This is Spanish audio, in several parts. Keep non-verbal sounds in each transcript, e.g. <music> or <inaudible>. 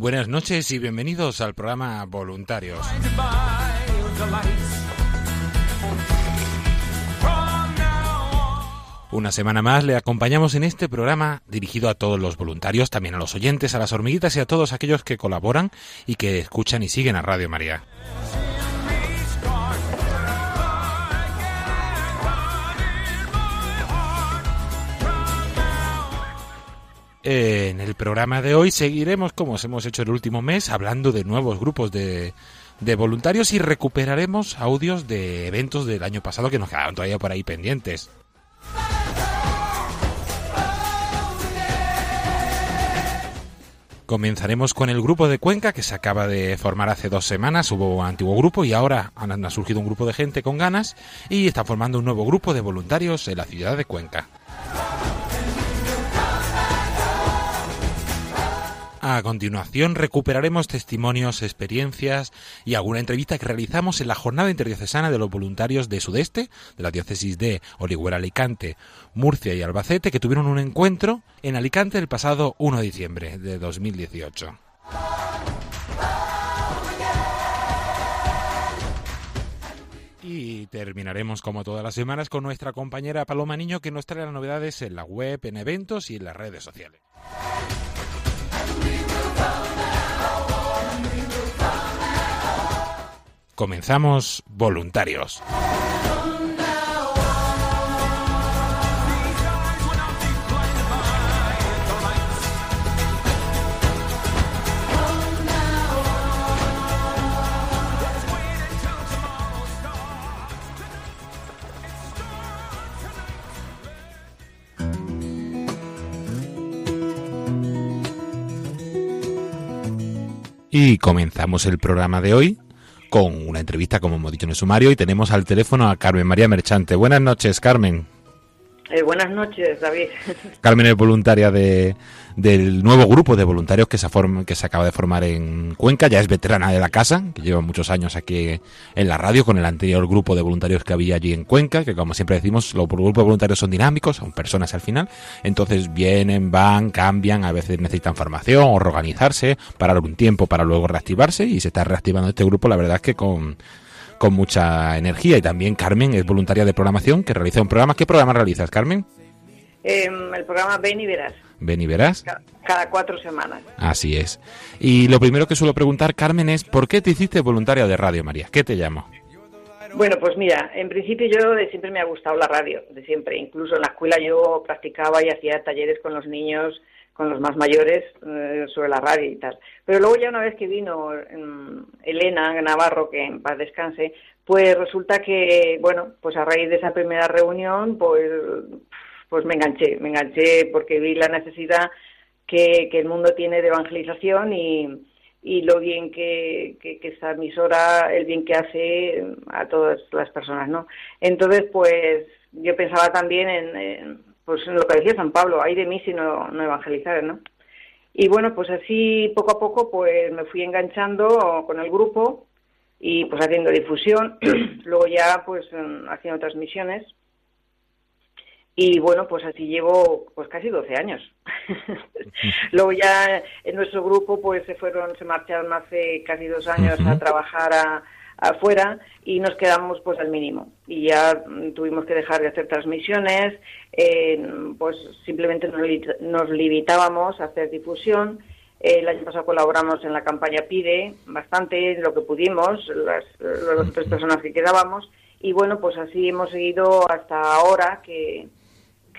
Buenas noches y bienvenidos al programa Voluntarios. Una semana más le acompañamos en este programa dirigido a todos los voluntarios, también a los oyentes, a las hormiguitas y a todos aquellos que colaboran y que escuchan y siguen a Radio María. En el programa de hoy seguiremos, como os hemos hecho el último mes, hablando de nuevos grupos de, voluntarios y recuperaremos audios de eventos del año pasado que nos quedaron todavía por ahí pendientes. Comenzaremos con el grupo de Cuenca que se acaba de formar hace dos semanas. Hubo un antiguo grupo y ahora ha surgido un grupo de gente con ganas y está formando un nuevo grupo de voluntarios en la ciudad de Cuenca. A continuación recuperaremos testimonios, experiencias y alguna entrevista que realizamos en la jornada interdiocesana de los voluntarios de Sudeste, de la diócesis de Orihuela Alicante, Murcia y Albacete, que tuvieron un encuentro en Alicante el pasado 1 de diciembre de 2018. Y terminaremos como todas las semanas con nuestra compañera Paloma Niño que nos trae las novedades en la web, en eventos y en las redes sociales. Comenzamos voluntarios. Y comenzamos el programa de hoy con una entrevista, como hemos dicho en el sumario, y tenemos al teléfono a Carmen María Merchante. Buenas noches, Carmen. Eh, buenas noches, David. <laughs> Carmen es voluntaria de, del nuevo grupo de voluntarios que se, form- que se acaba de formar en Cuenca. Ya es veterana de la casa, que lleva muchos años aquí en la radio con el anterior grupo de voluntarios que había allí en Cuenca, que como siempre decimos, los grupos de voluntarios son dinámicos, son personas al final. Entonces vienen, van, cambian, a veces necesitan formación o reorganizarse, parar un tiempo para luego reactivarse y se está reactivando este grupo, la verdad es que con con mucha energía y también Carmen es voluntaria de programación que realiza un programa. ¿Qué programa realizas, Carmen? Eh, el programa Ven y Verás, Ven y verás. ca- cada cuatro semanas. Así es. Y lo primero que suelo preguntar, Carmen, es ¿por qué te hiciste voluntaria de Radio María? ¿Qué te llamo? Bueno, pues mira, en principio yo de siempre me ha gustado la radio, de siempre. Incluso en la escuela yo practicaba y hacía talleres con los niños con los más mayores eh, sobre la radio y tal. Pero luego ya una vez que vino mm, Elena Navarro, que en paz descanse, pues resulta que, bueno, pues a raíz de esa primera reunión, pues, pues me enganché, me enganché porque vi la necesidad que, que el mundo tiene de evangelización y, y lo bien que, que, que, esta emisora, el bien que hace a todas las personas, ¿no? Entonces, pues yo pensaba también en, pues lo que decía San Pablo, hay de mí si no, no evangelizar, ¿no? Y bueno, pues así poco a poco pues me fui enganchando con el grupo y pues haciendo difusión, <clears throat> luego ya pues haciendo transmisiones y bueno, pues así llevo pues casi 12 años. <laughs> luego ya en nuestro grupo pues se fueron, se marcharon hace casi dos años a trabajar a, afuera y nos quedamos pues al mínimo. Y ya tuvimos que dejar de hacer transmisiones eh, pues simplemente nos, limitábamos a hacer difusión. El año pasado colaboramos en la campaña PIDE bastante lo que pudimos las, las tres personas que quedábamos. Y bueno pues así hemos seguido hasta ahora que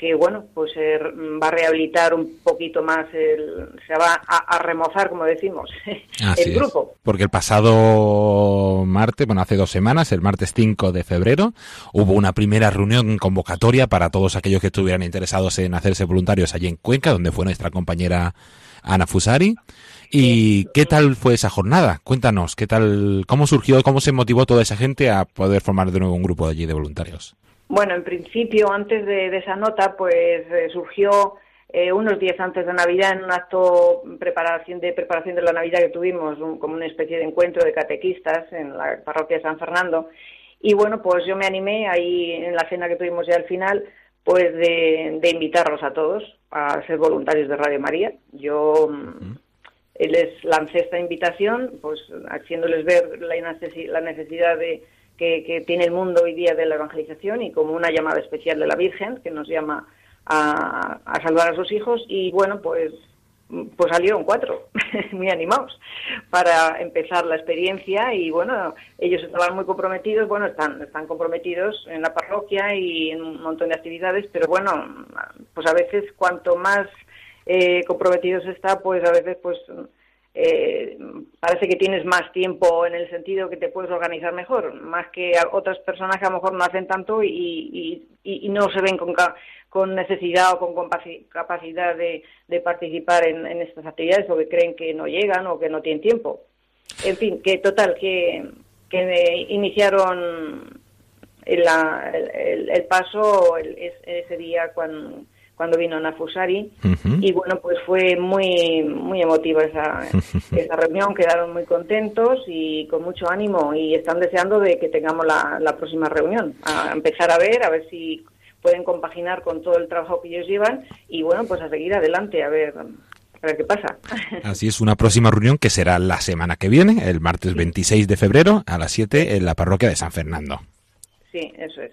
que bueno, pues va a rehabilitar un poquito más, el, se va a, remozar, como decimos, <laughs> el grupo. Porque el pasado martes, bueno, hace dos semanas, el martes 5 de febrero, hubo una primera reunión convocatoria para todos aquellos que estuvieran interesados en hacerse voluntarios allí en Cuenca, donde fue nuestra compañera Ana Fusari. ¿Y qué tal fue esa jornada? Cuéntanos, ¿qué tal, cómo surgió, cómo se motivó toda esa gente a poder formar de nuevo un grupo allí de voluntarios? Bueno, en principio, antes de, esa nota, pues eh, surgió eh, unos días antes de Navidad en un acto preparación de preparación de la Navidad que tuvimos, como una especie de encuentro de catequistas en la parroquia de San Fernando. Y bueno, pues yo me animé ahí en la cena que tuvimos ya al final, pues de, de invitarlos a todos a ser voluntarios de Radio María. Yo mm, les lancé esta invitación, pues haciéndoles ver la necesidad de que, tiene el mundo hoy día de la evangelización y como una llamada especial de la Virgen que nos llama a, salvar a sus hijos. Y bueno pues pues salieron cuatro, <laughs> muy animados, para empezar la experiencia. Y bueno, ellos estaban muy comprometidos, bueno, están, están comprometidos en la parroquia y en un montón de actividades, pero bueno, pues a veces cuanto más eh, comprometidos está, pues a veces pues eh, parece que tienes más tiempo en el sentido que te puedes organizar mejor, más que otras personas que a lo mejor no hacen tanto y, no se ven con, con necesidad o con capacidad de, participar en, estas actividades o que creen que no llegan o que no tienen tiempo. En fin, que total, que, que iniciaron el, el, paso ese día cuando cuando vino Nafusari. Y bueno pues fue muy muy emotiva esa, <laughs> esa reunión. Quedaron muy contentos y con mucho ánimo. Y están deseando de que tengamos la, la próxima reunión. A empezar a ver a ver si pueden compaginar con todo el trabajo que ellos llevan. Y bueno pues a seguir adelante a ver a ver qué pasa. <laughs> Así es, una próxima reunión que será la semana que viene, el martes 26 de febrero a las 7 en la parroquia de San Fernando. Sí, eso es.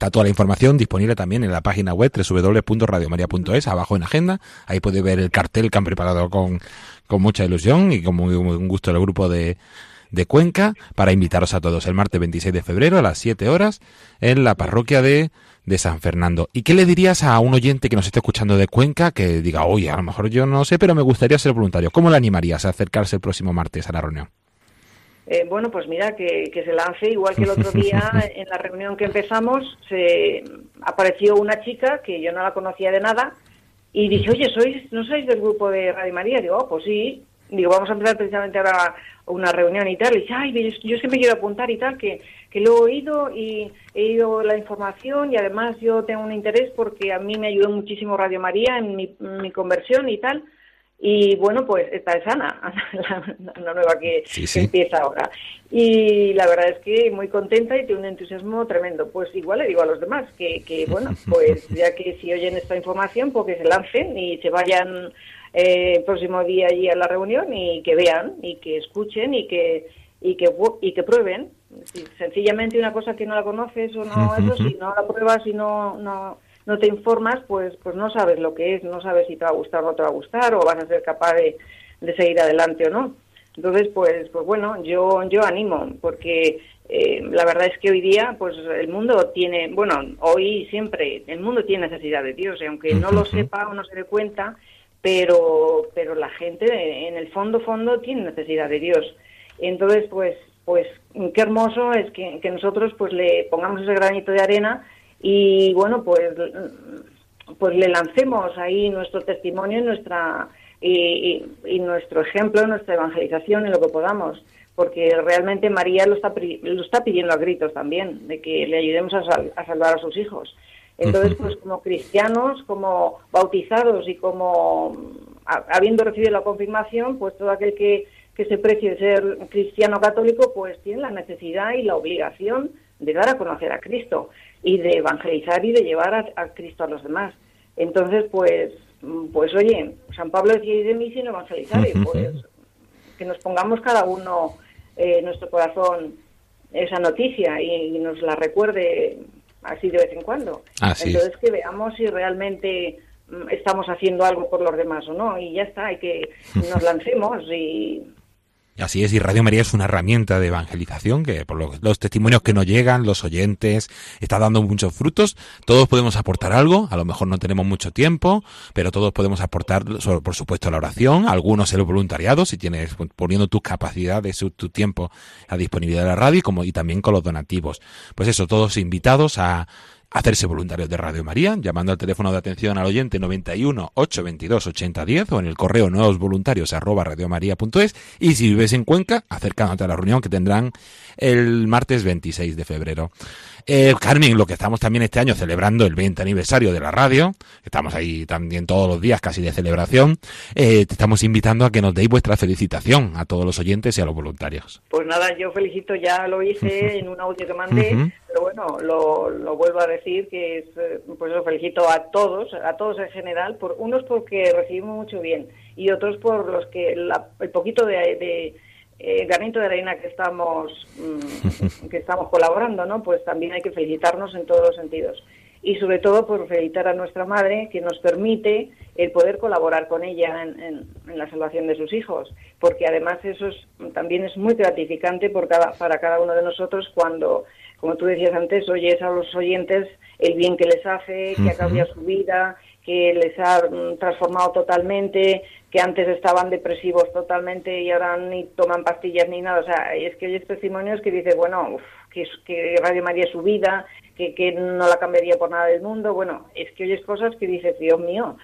Está toda la información disponible también en la página web www.radiomaria.es, abajo en agenda. Ahí puede ver el cartel que han preparado con, con mucha ilusión y con muy, un gusto el grupo de, de Cuenca para invitaros a todos el martes 26 de febrero a las 7 horas en la parroquia de, de San Fernando. ¿Y qué le dirías a un oyente que nos esté escuchando de Cuenca que diga, oye, a lo mejor yo no sé, pero me gustaría ser voluntario? ¿Cómo le animarías a acercarse el próximo martes a la reunión? Eh, bueno, pues mira, que, se lance, igual que el otro día <laughs> en la reunión que empezamos, se apareció una chica que yo no la conocía de nada y dije, oye, ¿sois, ¿no sois del grupo de Radio María? Digo, oh, pues sí. Digo, vamos a empezar precisamente ahora una reunión y tal. Y dice, ay, yo, yo es que me quiero apuntar y tal, que, que lo he oído y he oído la información y además yo tengo un interés porque a mí me ayudó muchísimo Radio María en mi, en mi conversión y tal. Y bueno, pues esta es Ana, <laughs> la, nueva que, empieza ahora. Y la verdad es que muy contenta y tiene un entusiasmo tremendo. Pues igual le digo a los demás que, que <laughs> bueno, pues ya que si oyen esta información, pues que se lancen y se vayan eh, el próximo día allí a la reunión y que vean y que escuchen y que y que y que prueben. sencillamente una cosa que no la conoces o no <laughs> eso, si no la pruebas y no no no te informas, pues, pues no sabes lo que es, no sabes si te va a gustar o no te va a gustar, o vas a ser capaz de, seguir adelante o no. Entonces, pues, pues bueno, yo, yo animo, porque eh, la verdad es que hoy día, pues el mundo tiene, bueno, hoy siempre, el mundo tiene necesidad de Dios, y aunque no lo sepa o no se dé cuenta, pero, pero la gente en el fondo, fondo tiene necesidad de Dios. Entonces, pues, pues qué hermoso es que, que nosotros pues le pongamos ese granito de arena y bueno, pues, pues le lancemos ahí nuestro testimonio y nuestra y, nuestro ejemplo, nuestra evangelización en lo que podamos, porque realmente María lo está, lo está pidiendo a gritos también, de que le ayudemos a, a salvar a sus hijos. Entonces, pues como cristianos, como bautizados y como habiendo recibido la confirmación, pues todo aquel que, que se precie ser cristiano católico, pues tiene la necesidad y la obligación de dar a conocer a Cristo y de evangelizar y de llevar a, Cristo a los demás. Entonces, pues, pues oye, San Pablo decía, de mí sin evangelizar, y pues que nos pongamos cada uno en nuestro corazón esa noticia y, nos la recuerde así de vez en cuando. Entonces que veamos si realmente mm, estamos haciendo algo por los demás o no y ya está, hay que <laughs> nos lancemos y Así es, y Radio María es una herramienta de evangelización que por los, testimonios que nos llegan, los oyentes, está dando muchos frutos. Todos podemos aportar algo, a lo mejor no tenemos mucho tiempo, pero todos podemos aportar, por supuesto, la oración, algunos el voluntariado, si tienes poniendo tus capacidades, tu tiempo a disponibilidad de la radio, como y también con los donativos. Pues eso, todos invitados a hacerse voluntarios de Radio María, llamando al teléfono de atención al oyente 91 822 8010 o en el correo nuevos voluntarios arroba radiomaria.es y si vives en Cuenca, acercándote a la reunión que tendrán el martes 26 de febrero. Eh, Carmen, lo que estamos también este año celebrando el 20 aniversario de la radio, estamos ahí también todos los días casi de celebración, eh, te estamos invitando a que nos deis vuestra felicitación a todos los oyentes y a los voluntarios. Pues nada, yo felicito, ya lo hice en un audio que mandé, pero bueno, lo, vuelvo a decir que es, eh, pues lo felicito a todos, a todos en general, por unos porque recibimos mucho bien y otros por los que el poquito de eh, granito de arena que estamos mm, que estamos colaborando, ¿no? Pues también hay que felicitarnos en todos los sentidos. Y sobre todo por felicitar a nuestra madre que nos permite el poder colaborar con ella en, la salvación de sus hijos, porque además eso también es muy gratificante por cada, para cada uno de nosotros cuando, como tú decías antes, oyes a los oyentes el bien que les hace, que ha cambiado su vida, que les ha mm, transformado totalmente, que antes estaban depresivos totalmente y ahora ni toman pastillas ni nada. O sea, es que oyes testimonios que dices, bueno, que, que, Radio María es su vida, que, que no la cambiaría por nada del mundo. Bueno, es que oyes cosas que dices, Dios mío,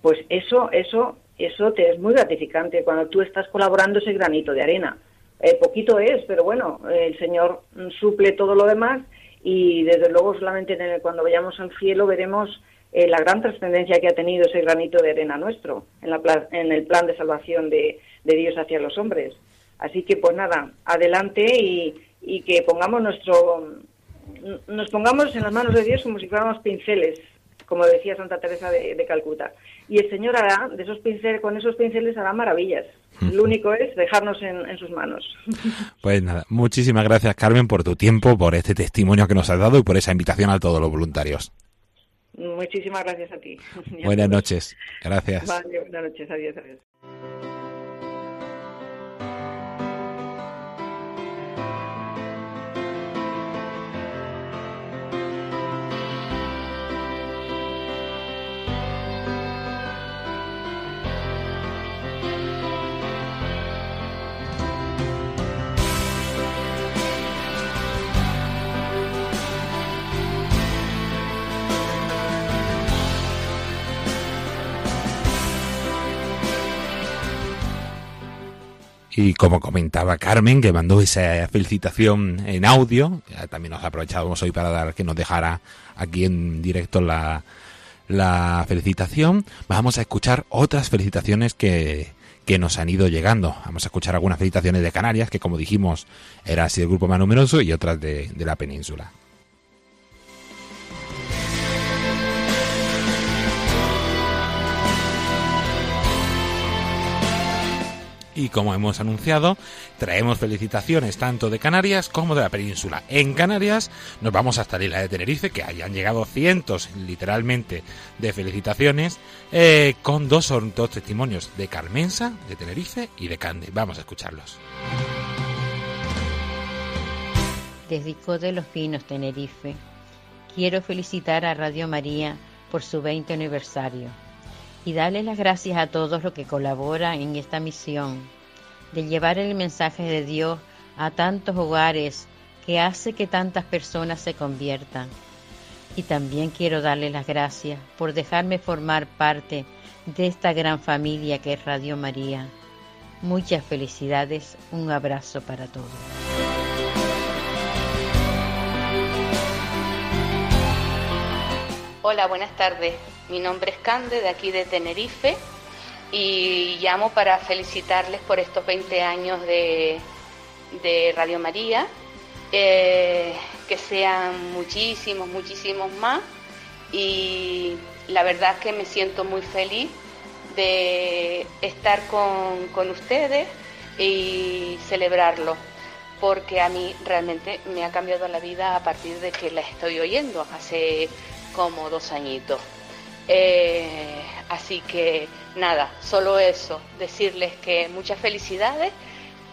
pues eso, eso, eso te es muy gratificante cuando tú estás colaborando ese granito de arena. Eh, poquito es, pero bueno, el Señor suple todo lo demás y desde luego solamente cuando vayamos al cielo veremos eh, la gran trascendencia que ha tenido ese granito de arena nuestro en, la, en el plan de salvación de, Dios hacia los hombres. Así que, pues nada, adelante y, y que pongamos nuestro, nos pongamos en las manos de Dios como si fuéramos pinceles, como decía Santa Teresa de, Calcuta. Y el Señor hará, de esos pinceles, con esos pinceles hará maravillas. Lo único es dejarnos en, en, sus manos. <laughs> Pues nada, muchísimas gracias Carmen por tu tiempo, por este testimonio que nos has dado y por esa invitación a todos los voluntarios. Muchísimas gracias a ti. <laughs> Buenas noches. Gracias. Vale, buenas noches. Adiós, adiós. Y como comentaba Carmen, que mandó esa felicitación en audio, también nos aprovechábamos hoy para dar que nos dejara aquí en directo la, la felicitación, vamos a escuchar otras felicitaciones que, que nos han ido llegando. Vamos a escuchar algunas felicitaciones de Canarias, que como dijimos era así el grupo más numeroso, y otras de, de la península. Y como hemos anunciado, traemos felicitaciones tanto de Canarias como de la península. En Canarias nos vamos hasta la isla de Tenerife, que hayan llegado cientos, literalmente, de felicitaciones, eh, con dos, testimonios de Carmensa, de Tenerife y de Cande. Vamos a escucharlos. Desde de los Pinos, Tenerife, quiero felicitar a Radio María por su 20 aniversario y darle las gracias a todos los que colaboran en esta misión de llevar el mensaje de Dios a tantos hogares que hace que tantas personas se conviertan. Y también quiero darle las gracias por dejarme formar parte de esta gran familia que es Radio María. Muchas felicidades, un abrazo para todos. Hola, buenas tardes. Mi nombre es Cande, de aquí de Tenerife, y llamo para felicitarles por estos 20 años de, Radio María. Eh, que sean muchísimos, muchísimos más. Y la verdad que me siento muy feliz de estar con, con ustedes y celebrarlo, porque a mí realmente me ha cambiado la vida a partir de que la estoy oyendo hace como dos añitos. Eh, así que nada, solo eso, decirles que muchas felicidades,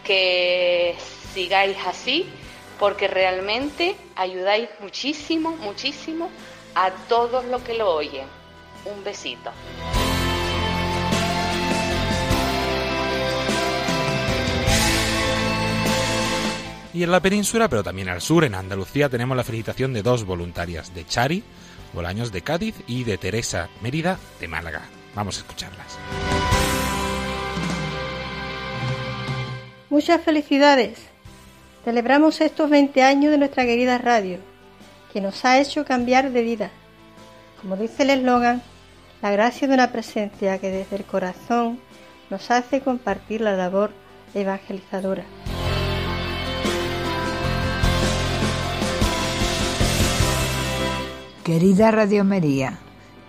que sigáis así, porque realmente ayudáis muchísimo, muchísimo a todos los que lo oyen. Un besito. Y en la península, pero también al sur, en Andalucía, tenemos la felicitación de dos voluntarias, de Chari, Bolaños de Cádiz, y de Teresa Mérida, de Málaga. Vamos a escucharlas. Muchas felicidades. Celebramos estos 20 años de nuestra querida radio, que nos ha hecho cambiar de vida. Como dice el eslogan, la gracia de una presencia que desde el corazón nos hace compartir la labor evangelizadora. Querida Radio María,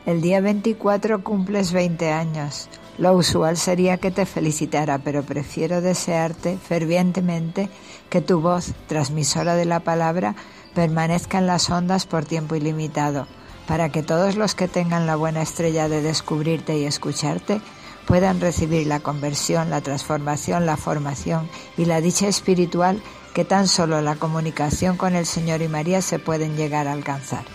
el día 24 cumples 20 años. Lo usual sería que te felicitara, pero prefiero desearte fervientemente que tu voz, transmisora de la palabra, permanezca en las ondas por tiempo ilimitado, para que todos los que tengan la buena estrella de descubrirte y escucharte puedan recibir la conversión, la transformación, la formación y la dicha espiritual que tan solo la comunicación con el Señor y María se pueden llegar a alcanzar.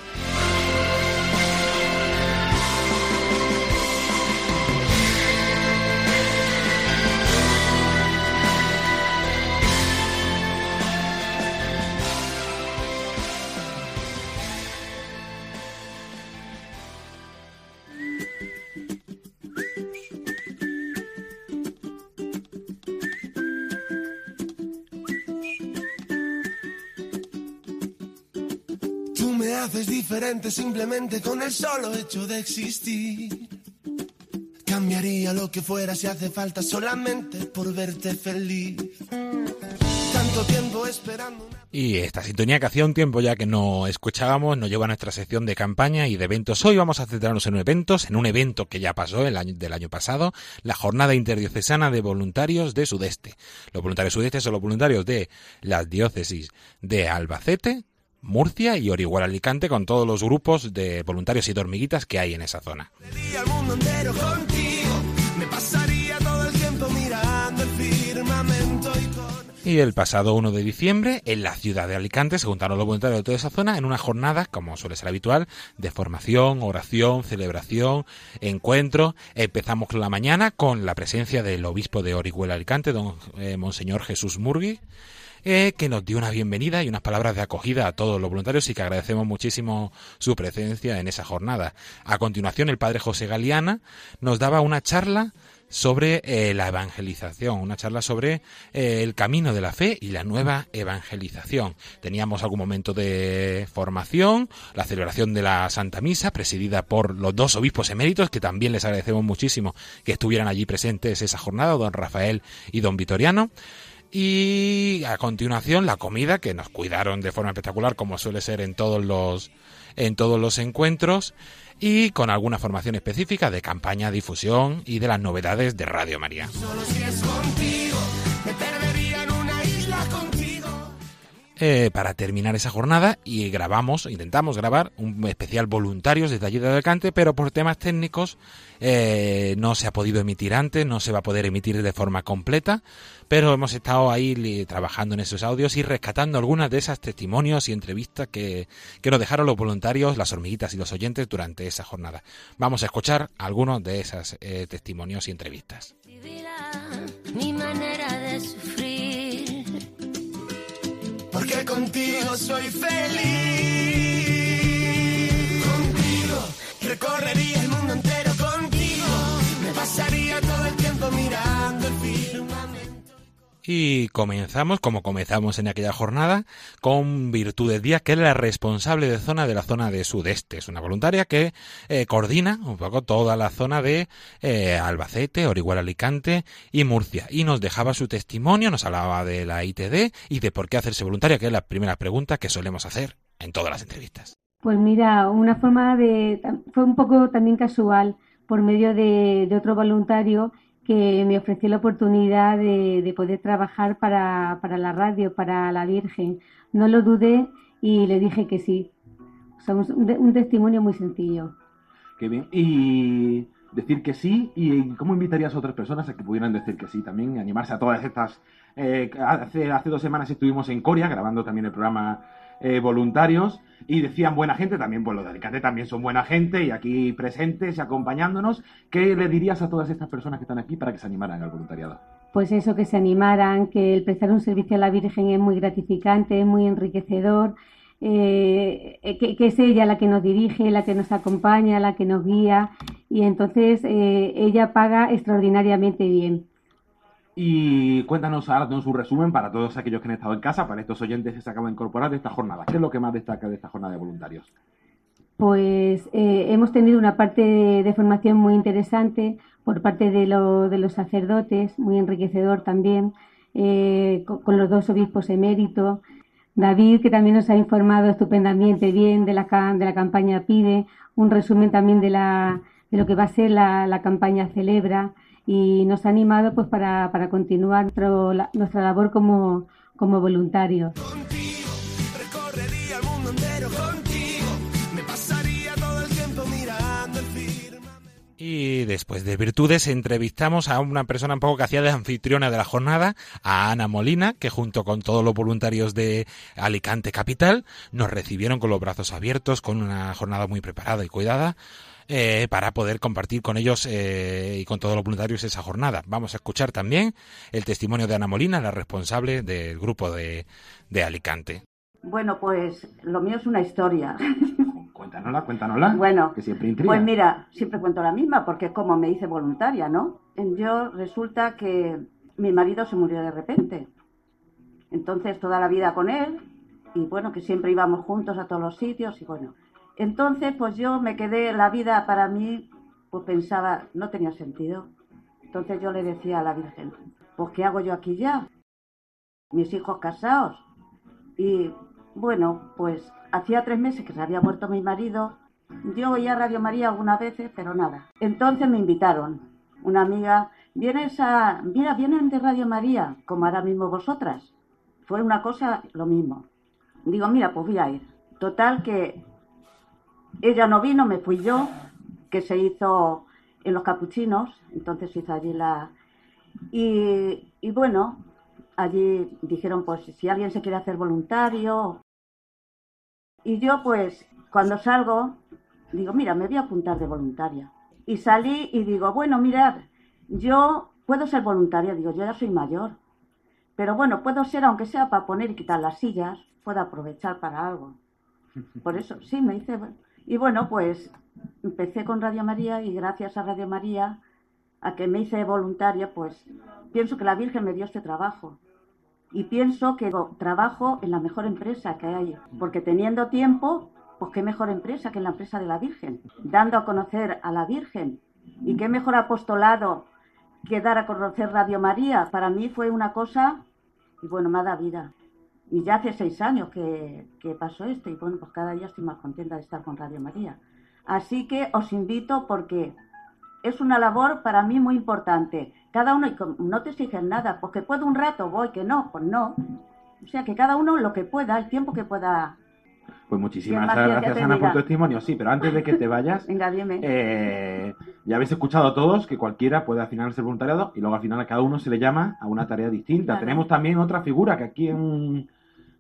Diferente simplemente con el solo hecho de existir. Cambiaría lo que fuera si hace falta solamente por verte feliz. Tanto tiempo esperando. Y esta sintonía que hacía un tiempo ya que no escuchábamos nos lleva a nuestra sección de campaña y de eventos. Hoy vamos a centrarnos en eventos, en un evento que ya pasó el año, del año pasado, la Jornada Interdiocesana de Voluntarios de Sudeste. Los voluntarios sudeste son los voluntarios de las diócesis de Albacete, Murcia y Orihuela Alicante con todos los grupos de voluntarios y dormiguitas que hay en esa zona. Y el pasado 1 de diciembre, en la ciudad de Alicante, se juntaron los voluntarios de toda esa zona en una jornada, como suele ser habitual, de formación, oración, celebración, encuentro. Empezamos la mañana con la presencia del obispo de Orihuela Alicante, don eh, Monseñor Jesús Murgui, eh, que nos dio una bienvenida y unas palabras de acogida a todos los voluntarios y que agradecemos muchísimo su presencia en esa jornada. A continuación, el padre José Galeana nos daba una charla sobre eh, la evangelización, una charla sobre eh, el camino de la fe y la nueva evangelización. Teníamos algún momento de formación, la celebración de la Santa Misa, presidida por los dos obispos eméritos, que también les agradecemos muchísimo que estuvieran allí presentes esa jornada, don Rafael y don Vitoriano. Y a continuación la comida que nos cuidaron de forma espectacular como suele ser en todos los en todos los encuentros y con alguna formación específica de campaña, difusión y de las novedades de Radio María. Eh, para terminar esa jornada y grabamos, intentamos grabar un especial voluntarios desde allí de Alicante, pero por temas técnicos eh, no se ha podido emitir antes, no se va a poder emitir de forma completa, pero hemos estado ahí trabajando en esos audios y rescatando algunas de esas testimonios y entrevistas que, que nos dejaron los voluntarios, las hormiguitas y los oyentes durante esa jornada. Vamos a escuchar algunos de esos eh, testimonios y entrevistas. Mi manera de porque contigo soy feliz. Contigo recorrería el mundo entero contigo. Me pasaría todo el tiempo mirando. Y comenzamos, como comenzamos en aquella jornada, con Virtudes Díaz, que es la responsable de zona de la zona de sudeste. Es una voluntaria que eh, coordina un poco toda la zona de eh, Albacete, Orihuela Alicante y Murcia. Y nos dejaba su testimonio, nos hablaba de la ITD y de por qué hacerse voluntaria, que es la primera pregunta que solemos hacer en todas las entrevistas. Pues mira, una forma de... fue un poco también casual por medio de, de otro voluntario que me ofreció la oportunidad de, poder trabajar para, la radio, para la Virgen. No lo dudé y le dije que sí. Somos un, testimonio muy sencillo. Qué bien. Y decir que sí, ¿y cómo invitarías a otras personas a que pudieran decir que sí también? Animarse a todas estas... Eh, hace, hace dos semanas estuvimos en Coria grabando también el programa eh, voluntarios y decían buena gente, también pues los de Alicante también son buena gente y aquí presentes y acompañándonos. ¿Qué le dirías a todas estas personas que están aquí para que se animaran al voluntariado? Pues eso, que se animaran, que el prestar un servicio a la Virgen es muy gratificante, es muy enriquecedor, eh, que, es ella la que nos dirige, la que nos acompaña, la que nos guía y entonces eh, ella paga extraordinariamente bien. Y cuéntanos, ahora un resumen para todos aquellos que han estado en casa, para estos oyentes que se acaban de incorporar de esta jornada. ¿Qué es lo que más destaca de esta jornada de voluntarios? Pues eh, hemos tenido una parte de, formación muy interesante por parte de, los sacerdotes, muy enriquecedor también, eh, con, los dos obispos eméritos. David, que también nos ha informado estupendamente bien de la, de la campaña PIDE, un resumen también de, la, de lo que va a ser la campaña Celebra y nos ha animado pues para, para continuar nuestro, nuestra labor como, como voluntarios. Y después de virtudes entrevistamos a una persona un poco que hacía de anfitriona de la jornada, a Ana Molina, que junto con todos los voluntarios de Alicante Capital nos recibieron con los brazos abiertos, con una jornada muy preparada y cuidada. Eh, para poder compartir con ellos eh, y con todos los voluntarios esa jornada. Vamos a escuchar también el testimonio de Ana Molina, la responsable del grupo de, Alicante. Bueno, pues lo mío es una historia. <laughs> Cuéntanosla, cuéntanosla. Bueno, que siempre pues mira, siempre cuento la misma porque es como me hice voluntaria, ¿no? Yo resulta que mi marido se murió de repente. Entonces toda la vida con él y bueno, que siempre íbamos juntos a todos los sitios y bueno, entonces, pues yo me quedé, la vida para mí, pues pensaba, no tenía sentido. Entonces yo le decía a la Virgen, pues ¿qué hago yo aquí ya? Mis hijos casados. Y bueno, pues hacía tres meses que se había muerto mi marido. Yo oía Radio María algunas veces, pero nada. Entonces me invitaron. Una amiga, vienes a, mira, vienen de Radio María, como ahora mismo vosotras. Fue una cosa lo mismo. Digo, mira, pues voy a ir. Total que ella no vino, me fui yo, que se hizo en los capuchinos, entonces hizo allí la... Y, y bueno, allí dijeron, pues si alguien se quiere hacer voluntario. Y yo pues cuando salgo, digo, mira, me voy a apuntar de voluntaria. Y salí y digo, bueno, mirad, yo puedo ser voluntaria, digo, yo ya soy mayor. Pero bueno, puedo ser, aunque sea para poner y quitar las sillas, puedo aprovechar para algo. Por eso, sí, me hice y bueno, pues empecé con Radio María y gracias a Radio María, a que me hice voluntaria, pues pienso que la Virgen me dio este trabajo. Y pienso que trabajo en la mejor empresa que hay, porque teniendo tiempo, pues qué mejor empresa que en la empresa de la Virgen, dando a conocer a la Virgen. Y qué mejor apostolado que dar a conocer Radio María. Para mí fue una cosa, y bueno, me ha dado vida. Y ya hace seis años que, pasó esto y bueno, pues cada día estoy más contenta de estar con Radio María. Así que os invito porque es una labor para mí muy importante. Cada uno, no te exigen nada, porque puedo un rato, voy, que no, pues no. O sea, que cada uno lo que pueda, el tiempo que pueda. Pues muchísimas ¿Qué más quieres que gracias, Ana, por tu testimonio. Sí, pero antes de que te vayas, <laughs> Venga, dime. eh, ya habéis escuchado todos que cualquiera puede al final ser voluntariado y luego al final a cada uno se le llama a una tarea distinta. Claro. Tenemos también otra figura que aquí en...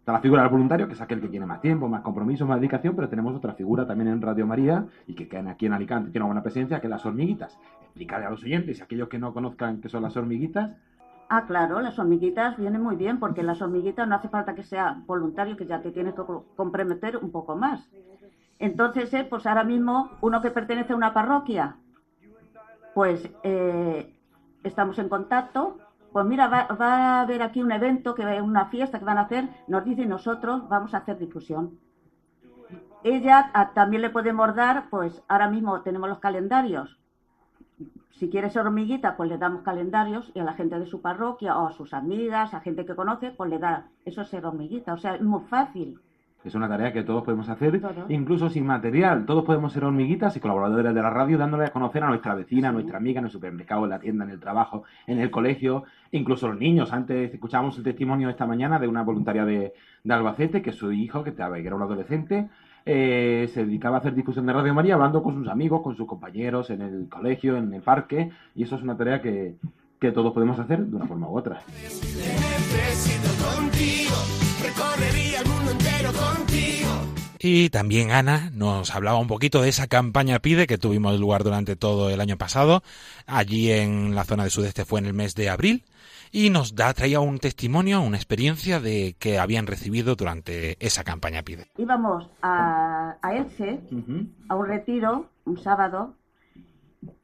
Está la figura del voluntario, que es aquel que tiene más tiempo, más compromiso, más dedicación, pero tenemos otra figura también en Radio María y que queda aquí en Alicante, tiene una buena presencia, que es las hormiguitas. Explicarle a los oyentes y a aquellos que no conozcan qué son las hormiguitas, Ah, claro, las hormiguitas vienen muy bien porque las hormiguitas no hace falta que sea voluntario, que ya te tienes que co- comprometer un poco más. Entonces, eh, pues ahora mismo uno que pertenece a una parroquia, pues eh, estamos en contacto. Pues mira, va, a haber aquí un evento, que una fiesta que van a hacer, nos dice nosotros vamos a hacer difusión. Ella también le podemos dar, pues ahora mismo tenemos los calendarios, si quiere ser hormiguita, pues le damos calendarios y a la gente de su parroquia o a sus amigas, a gente que conoce, pues le da eso es ser hormiguita. O sea, es muy fácil. Es una tarea que todos podemos hacer, incluso sin material. Todos podemos ser hormiguitas y colaboradores de la radio, dándole a conocer a nuestra vecina, a nuestra amiga, en el supermercado, en la tienda, en el trabajo, en el colegio, incluso los niños. Antes escuchábamos el testimonio esta mañana de una voluntaria de, de Albacete, que su hijo, que era un adolescente, eh, se dedicaba a hacer difusión de Radio María, hablando con sus amigos, con sus compañeros, en el colegio, en el parque, y eso es una tarea que, que todos podemos hacer de una forma u otra. Necesito contigo, contigo. Y también Ana nos hablaba un poquito de esa campaña PIDE que tuvimos lugar durante todo el año pasado. Allí en la zona de sudeste fue en el mes de abril. Y nos da, traía un testimonio, una experiencia de que habían recibido durante esa campaña PIDE. Íbamos a, a Elche, a un retiro, un sábado,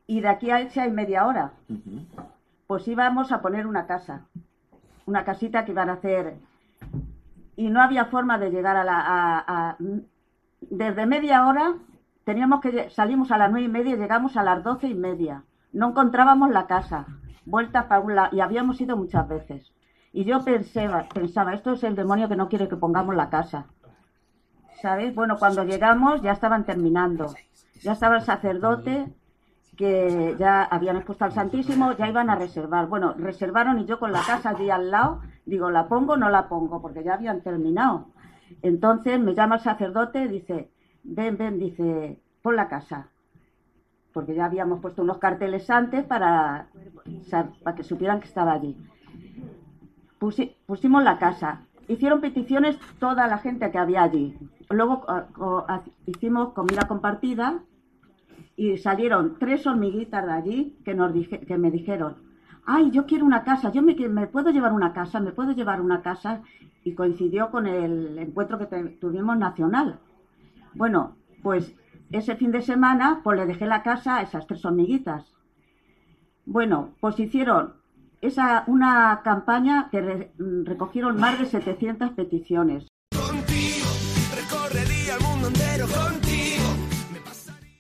y de aquí a Elche hay media hora. Pues íbamos a poner una casa, una casita que iban a hacer, y no había forma de llegar a la... a- desde media hora teníamos que salimos a las nueve y media y llegamos a las doce y media. No encontrábamos la casa, vueltas para un lado, y habíamos ido muchas veces. Y yo pensaba, pensaba, esto es el demonio que no quiere que pongamos la casa. ¿Sabes? Bueno, cuando llegamos ya estaban terminando. Ya estaba el sacerdote, que ya habían expuesto al Santísimo, ya iban a reservar. Bueno, reservaron y yo con la casa allí al lado, digo, ¿la pongo o no la pongo? Porque ya habían terminado. Entonces me llama el sacerdote, dice, ven, ven, dice, pon la casa. Porque ya habíamos puesto unos carteles antes para, para que supieran que estaba allí. Pusi- pusimos la casa. Hicieron peticiones toda la gente que había allí. Luego ah, hicimos comida compartida y salieron tres hormiguitas de allí que, nos dije- que me dijeron, ay, yo quiero una casa, yo me, me puedo llevar una casa, me puedo llevar una casa. Y coincidió con el encuentro que tuvimos nacional. Bueno, pues ese fin de semana pues le dejé la casa a esas tres hormiguitas. Bueno, pues hicieron esa una campaña que re- recogieron más de 700 peticiones. El mundo entero contigo.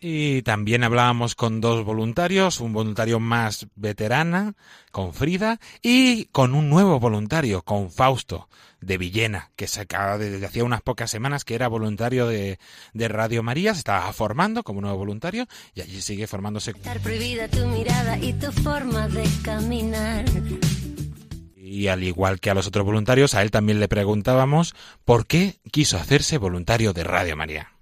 Y también hablábamos con dos voluntarios, un voluntario más veterana, con Frida, y con un nuevo voluntario, con Fausto, de Villena, que se acaba desde hacía unas pocas semanas que era voluntario de, de Radio María, se estaba formando como nuevo voluntario, y allí sigue formándose. Estar prohibida tu mirada y tu forma de caminar. Y al igual que a los otros voluntarios, a él también le preguntábamos por qué quiso hacerse voluntario de Radio María.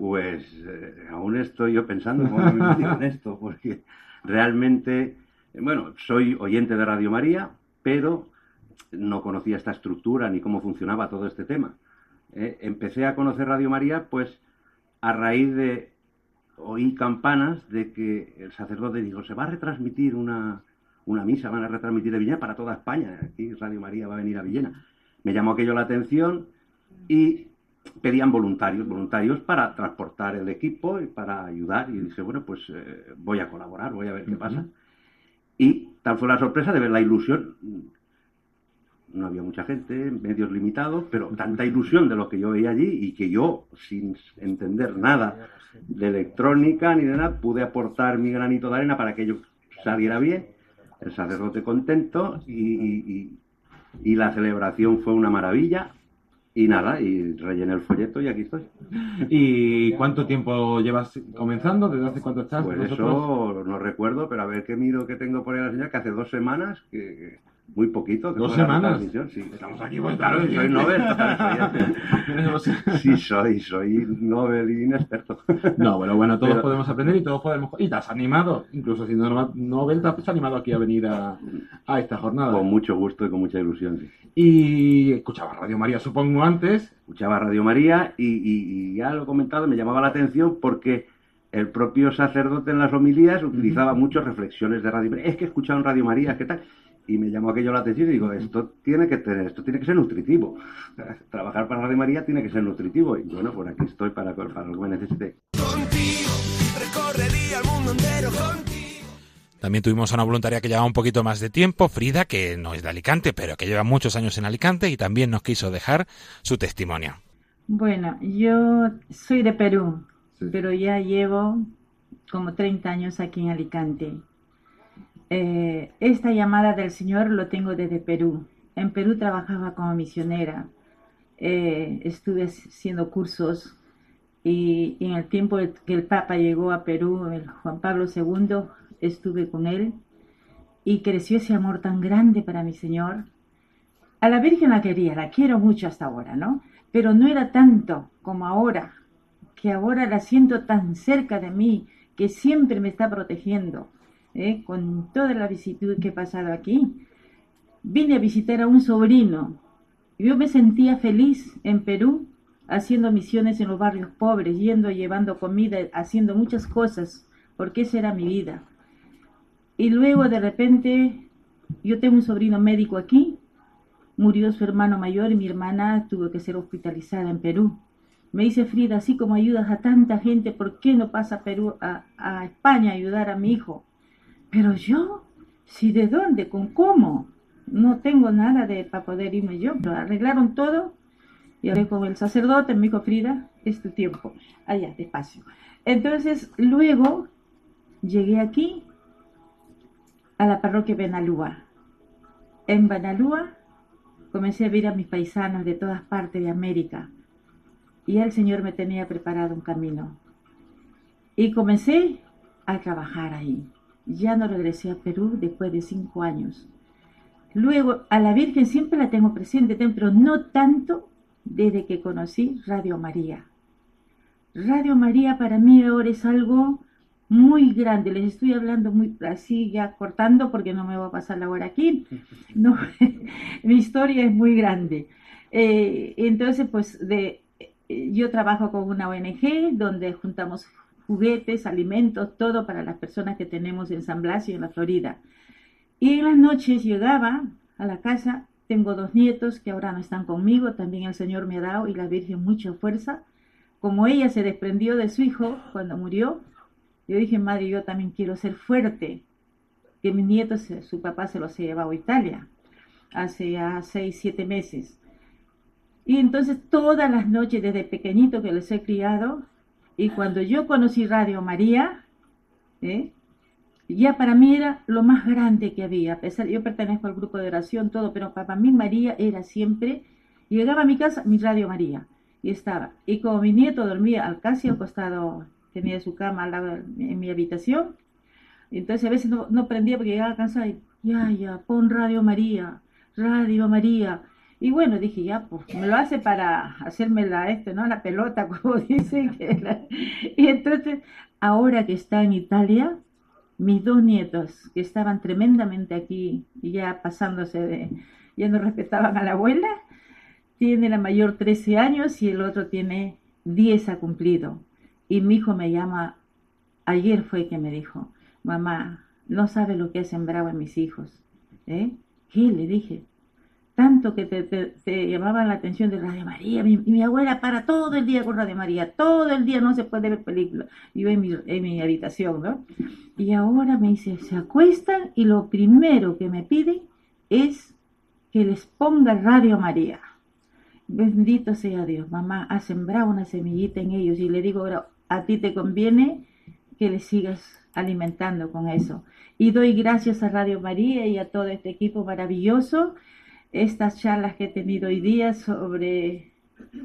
Pues eh, aún estoy yo pensando cómo me en <laughs> esto, porque realmente, bueno, soy oyente de Radio María, pero no conocía esta estructura ni cómo funcionaba todo este tema. Eh, empecé a conocer Radio María, pues, a raíz de oí campanas de que el sacerdote dijo, se va a retransmitir una, una misa, van a retransmitir de Villena para toda España, aquí Radio María va a venir a Villena. Me llamó aquello la atención y pedían voluntarios, voluntarios para transportar el equipo y para ayudar. Y dije, bueno, pues eh, voy a colaborar, voy a ver qué pasa. Y tal fue la sorpresa de ver la ilusión. No había mucha gente, medios limitados, pero tanta ilusión de lo que yo veía allí y que yo, sin entender nada de electrónica ni de nada, pude aportar mi granito de arena para que ello saliera bien. El sacerdote contento y, y- y- y la celebración fue una maravilla. Y nada, y rellené el folleto y aquí estoy. <laughs> ¿Y cuánto tiempo llevas comenzando? ¿Desde hace cuánto estás? Pues nosotros? eso no recuerdo, pero a ver qué miro que tengo por ahí la señal, que hace dos semanas que, muy poquito. Dos semanas. Sí. Estamos aquí, pues claro, soy Nobel. <laughs> sí, soy, soy Nobel inexperto. No, bueno, bueno, todos podemos aprender y todos podemos... Y te has animado, incluso siendo Nobel, te has animado aquí a venir a, a esta jornada. Con mucho gusto y con mucha ilusión, sí. Y escuchaba Radio María, supongo, antes. Escuchaba Radio María y, y, y ya lo he comentado, me llamaba la atención porque el propio sacerdote en las homilías utilizaba muchas reflexiones de Radio María. Es que he escuchado en Radio María, ¿qué tal? Y me llamó aquello la atención y digo, esto tiene que tener, esto tiene que ser nutritivo. Trabajar para Radio María tiene que ser nutritivo. Y bueno, pues aquí estoy para, para lo que me necesite. También tuvimos a una voluntaria que llevaba un poquito más de tiempo, Frida, que no es de Alicante, pero que lleva muchos años en Alicante y también nos quiso dejar su testimonio. Bueno, yo soy de Perú, pero ya llevo como 30 años aquí en Alicante. Eh, esta llamada del Señor lo tengo desde Perú. En Perú trabajaba como misionera. Eh, estuve haciendo cursos y, en el tiempo que el Papa llegó a Perú, Juan Pablo II, estuve con él y creció ese amor tan grande para mi Señor. A la Virgen la quería, la quiero mucho hasta ahora, ¿no? Pero no era tanto como ahora que ahora la siento tan cerca de mí, que siempre me está protegiendo, ¿eh? con toda la visitud que he pasado aquí. Vine a visitar a un sobrino. Yo me sentía feliz en Perú, haciendo misiones en los barrios pobres, yendo, llevando comida, haciendo muchas cosas, porque esa era mi vida. Y luego de repente, yo tengo un sobrino médico aquí, murió su hermano mayor y mi hermana tuvo que ser hospitalizada en Perú. Me dice Frida, así como ayudas a tanta gente, ¿por qué no pasa a Perú, a, España a ayudar a mi hijo? Pero yo, si de dónde, con cómo, no tengo nada de para poder irme yo. Lo arreglaron todo y hablé con el sacerdote, me dijo Frida, es tu tiempo, allá, despacio. Entonces, luego llegué aquí a la parroquia Benalúa. En Benalúa comencé a ver a mis paisanos de todas partes de América y el Señor me tenía preparado un camino. Y comencé a trabajar ahí. Ya no regresé a Perú después de cinco años. Luego, a la Virgen siempre la tengo presente, pero no tanto desde que conocí Radio María. Radio María para mí ahora es algo muy grande. Les estoy hablando muy así, ya cortando, porque no me va a pasar la hora aquí. <laughs> No, <laughs> mi historia es muy grande. Eh, entonces, pues de yo trabajo con una ONG donde juntamos juguetes, alimentos, todo para las personas que tenemos en San Blas y en la Florida. Y en las noches llegaba a la casa, tengo dos nietos que ahora no están conmigo, también el Señor me ha dado y la Virgen mucha fuerza. Como ella se desprendió de su hijo cuando murió, yo dije, madre, yo también quiero ser fuerte, que mis nietos, su papá se los ha llevado a Italia hace ya seis, siete meses. Y entonces todas las noches desde pequeñito que les he criado, y cuando yo conocí Radio María, ¿eh? ya para mí era lo más grande que había. A pesar, yo pertenezco al grupo de oración, todo, pero para mí María era siempre, llegaba a mi casa, mi Radio María, y estaba. Y como mi nieto dormía al casi al costado, tenía su cama al lado en mi habitación, entonces a veces no, no prendía porque llegaba cansada y, ya, ya, pon Radio María, Radio María. Y bueno, dije, ya, pues me lo hace para hacerme la, este, ¿no? la pelota, <laughs> como dicen. Y entonces, ahora que está en Italia, mis dos nietos, que estaban tremendamente aquí ya pasándose de, ya no respetaban a la abuela, tiene la mayor 13 años y el otro tiene 10 ha cumplido. Y mi hijo me llama, ayer fue que me dijo, mamá, no sabe lo que he sembrado en mis hijos. ¿Eh? ¿Qué? Le dije, tanto que te, llamaban la atención de Radio María. Mi, mi, abuela para todo el día con Radio María, todo el día no se puede ver películas. Yo en mi, en mi habitación, ¿no? Y ahora me dice, se acuestan y lo primero que me piden es que les ponga Radio María. Bendito sea Dios, mamá, ha sembrado una semillita en ellos y le digo, ahora, a ti te conviene que les sigas alimentando con eso. Y doy gracias a Radio María y a todo este equipo maravilloso estas charlas que he tenido hoy día sobre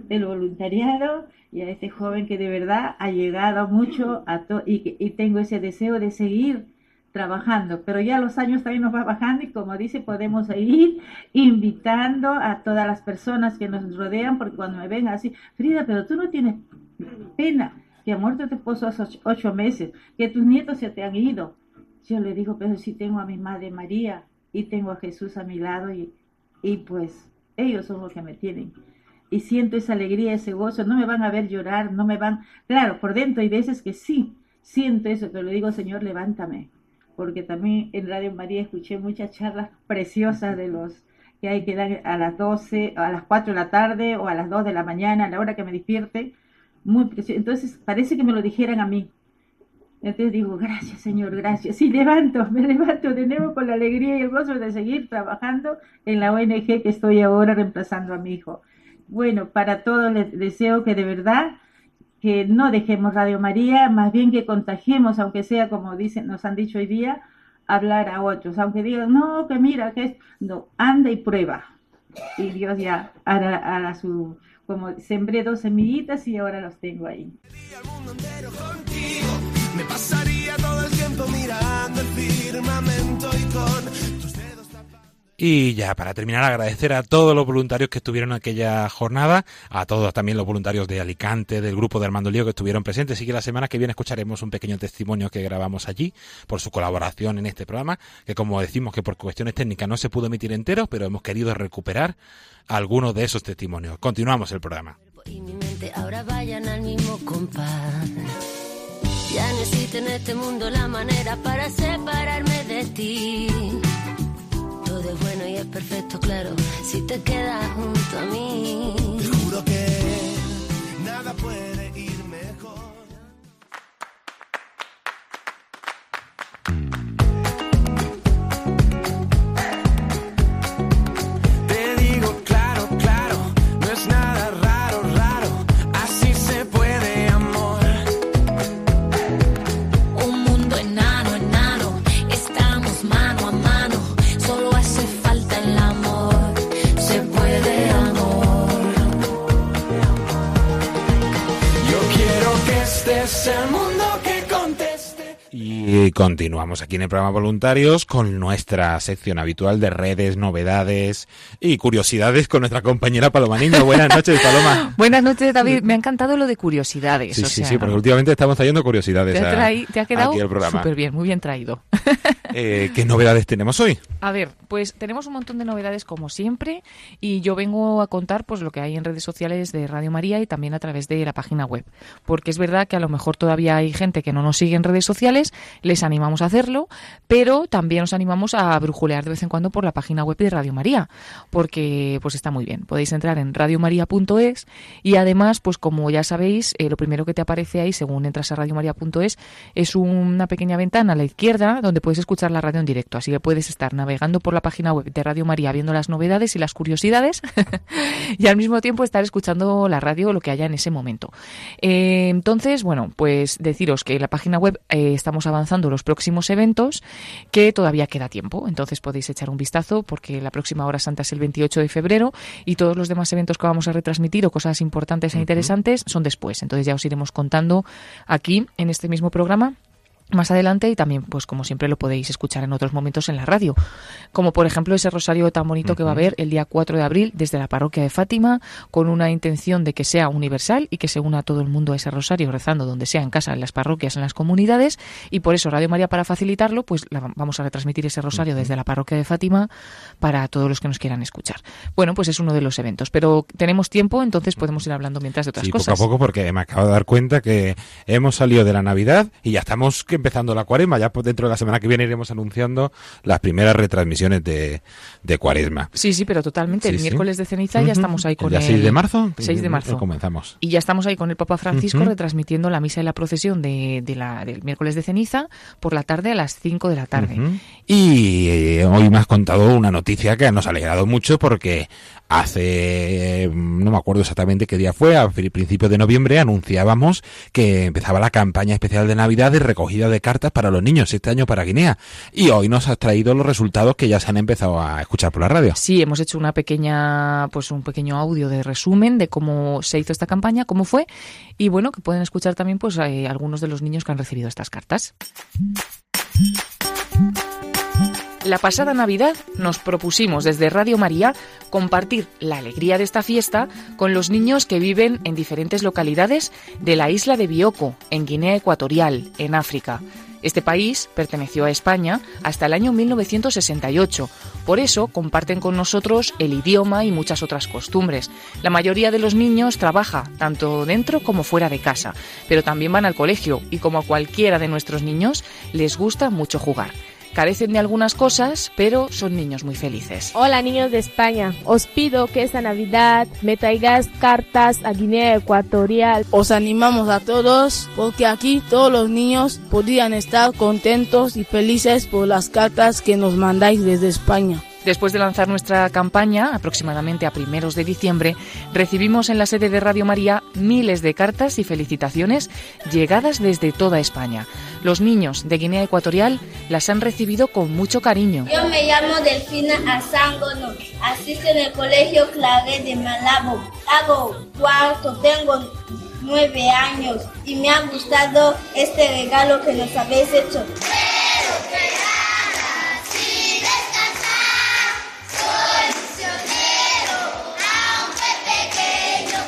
el voluntariado y a este joven que de verdad ha llegado mucho a y, y tengo ese deseo de seguir trabajando, pero ya los años también nos va bajando y como dice, podemos ir invitando a todas las personas que nos rodean, porque cuando me ven así, Frida, pero tú no tienes pena que ha muerto tu esposo hace ocho meses, que tus nietos se te han ido. Yo le digo, pero si tengo a mi madre María y tengo a Jesús a mi lado y, y pues ellos son los que me tienen y siento esa alegría, ese gozo, no me van a ver llorar, no me van, claro, por dentro hay veces que sí, siento eso, pero le digo, Señor, levántame, porque también en Radio María escuché muchas charlas preciosas de los que hay que dar a las 12, a las 4 de la tarde o a las 2 de la mañana, a la hora que me despierte, muy precioso. Entonces parece que me lo dijeran a mí. Entonces digo, gracias Señor, gracias. Y levanto, me levanto de nuevo con la alegría y el gozo de seguir trabajando en la ONG que estoy ahora reemplazando a mi hijo. Bueno, para todos les deseo que de verdad que no dejemos Radio María, más bien que contagiemos, aunque sea como dicen, nos han dicho hoy día, hablar a otros, aunque digan, no, que mira, que es, no, anda y prueba. Y Dios ya hará, su, como sembré dos semillitas y ahora los tengo ahí. El mirando el firmamento y con y ya para terminar, agradecer a todos los voluntarios que estuvieron en aquella jornada, a todos también los voluntarios de Alicante, del grupo de Armando Lío que estuvieron presentes y que la semana que viene escucharemos un pequeño testimonio que grabamos allí por su colaboración en este programa, que como decimos que por cuestiones técnicas no se pudo emitir entero, pero hemos querido recuperar algunos de esos testimonios. Continuamos el programa. ahora vayan al mismo compás. Ya necesito en este mundo la manera para separarme de ti es bueno y es perfecto, claro, si te quedas junto a mí. Te juro que nada puede Y continuamos aquí en el programa Voluntarios con nuestra sección habitual de redes, novedades y curiosidades con nuestra compañera Paloma Niño. Buenas noches, Paloma. <laughs> Buenas noches, David. Me ha encantado lo de curiosidades. Sí, o sí, sea, sí, porque últimamente estamos trayendo curiosidades te, ha a- te ha quedado súper bien, muy bien traído. <laughs> Eh, ¿Qué novedades tenemos hoy? A ver, pues tenemos un montón de novedades como siempre y yo vengo a contar pues lo que hay en redes sociales de Radio María y también a través de la página web, porque es verdad que a lo mejor todavía hay gente que no nos sigue en redes sociales, les animamos a hacerlo, pero también os animamos a brujulear de vez en cuando por la página web de Radio María, porque pues está muy bien. Podéis entrar en radiomaria.es y además, pues como ya sabéis, eh, lo primero que te aparece ahí según entras a radiomaria.es es una pequeña ventana a la izquierda donde puedes escuchar la radio en directo. Así que puedes estar navegando por la página web de Radio María viendo las novedades y las curiosidades <laughs> y al mismo tiempo estar escuchando la radio lo que haya en ese momento. Eh, entonces, bueno, pues deciros que la página web eh, estamos avanzando los próximos eventos que todavía queda tiempo. Entonces podéis echar un vistazo porque la próxima hora santa es el 28 de febrero y todos los demás eventos que vamos a retransmitir o cosas importantes e interesantes son después. Entonces ya os iremos contando aquí en este mismo programa más adelante y también pues como siempre lo podéis escuchar en otros momentos en la radio. Como por ejemplo ese rosario tan bonito que va a haber el día 4 de abril desde la parroquia de Fátima con una intención de que sea universal y que se una a todo el mundo a ese rosario rezando donde sea en casa en las parroquias en las comunidades. Y por eso Radio María para facilitarlo pues la- vamos a retransmitir ese rosario desde la parroquia de Fátima para todos los que nos quieran escuchar. Bueno pues es uno de los eventos pero tenemos tiempo entonces podemos ir hablando mientras de otras Sí, cosas poco a poco, porque me acabo de dar cuenta que hemos salido de la Navidad y ya estamos que empezando la cuaresma. Ya pues, dentro de la semana que viene iremos anunciando las primeras retransmisiones de, de cuaresma. Sí, sí, pero totalmente. Sí, el sí. miércoles de ceniza ya estamos ahí con ¿El el... día 6 de marzo? 6 de marzo. Comenzamos. Y ya estamos ahí con el Papa Francisco retransmitiendo la misa y la procesión de, de la, del miércoles de ceniza por la tarde a las 5 de la tarde. Y eh, hoy me has contado una noticia que nos ha alegrado mucho porque hace, eh, no me acuerdo exactamente qué día fue, a pri- principios de noviembre anunciábamos que empezaba la campaña especial de Navidad de recogida de cartas para los niños, este año para Guinea. Y hoy nos has traído los resultados que ya se han empezado a escuchar por la radio. Sí, hemos hecho una pequeña, pues un pequeño audio de resumen de cómo se hizo esta campaña, cómo fue, y bueno, que pueden escuchar también pues eh, algunos de los niños que han recibido estas cartas. La pasada Navidad nos propusimos desde Radio María compartir la alegría de esta fiesta con los niños que viven en diferentes localidades de la isla de Bioko, en Guinea Ecuatorial, en África. Este país perteneció a España hasta el año 1968. Por eso comparten con nosotros el idioma y muchas otras costumbres. La mayoría de los niños trabaja tanto dentro como fuera de casa, pero también van al colegio y como a cualquiera de nuestros niños les gusta mucho jugar. Carecen de algunas cosas, pero son niños muy felices. Hola niños de España, os pido que esta Navidad me traigáis cartas a Guinea Ecuatorial. Os animamos a todos porque aquí todos los niños podrían estar contentos y felices por las cartas que nos mandáis desde España. Después de lanzar nuestra campaña, aproximadamente a primeros de diciembre, recibimos en la sede de Radio María miles de cartas y felicitaciones llegadas desde toda España. Los niños de Guinea Ecuatorial las han recibido con mucho cariño. Yo me llamo Delfina Azangono, asisto en el colegio Claret de Malabo. Hago cuarto, tengo nueve años y me ha gustado este regalo que nos habéis hecho.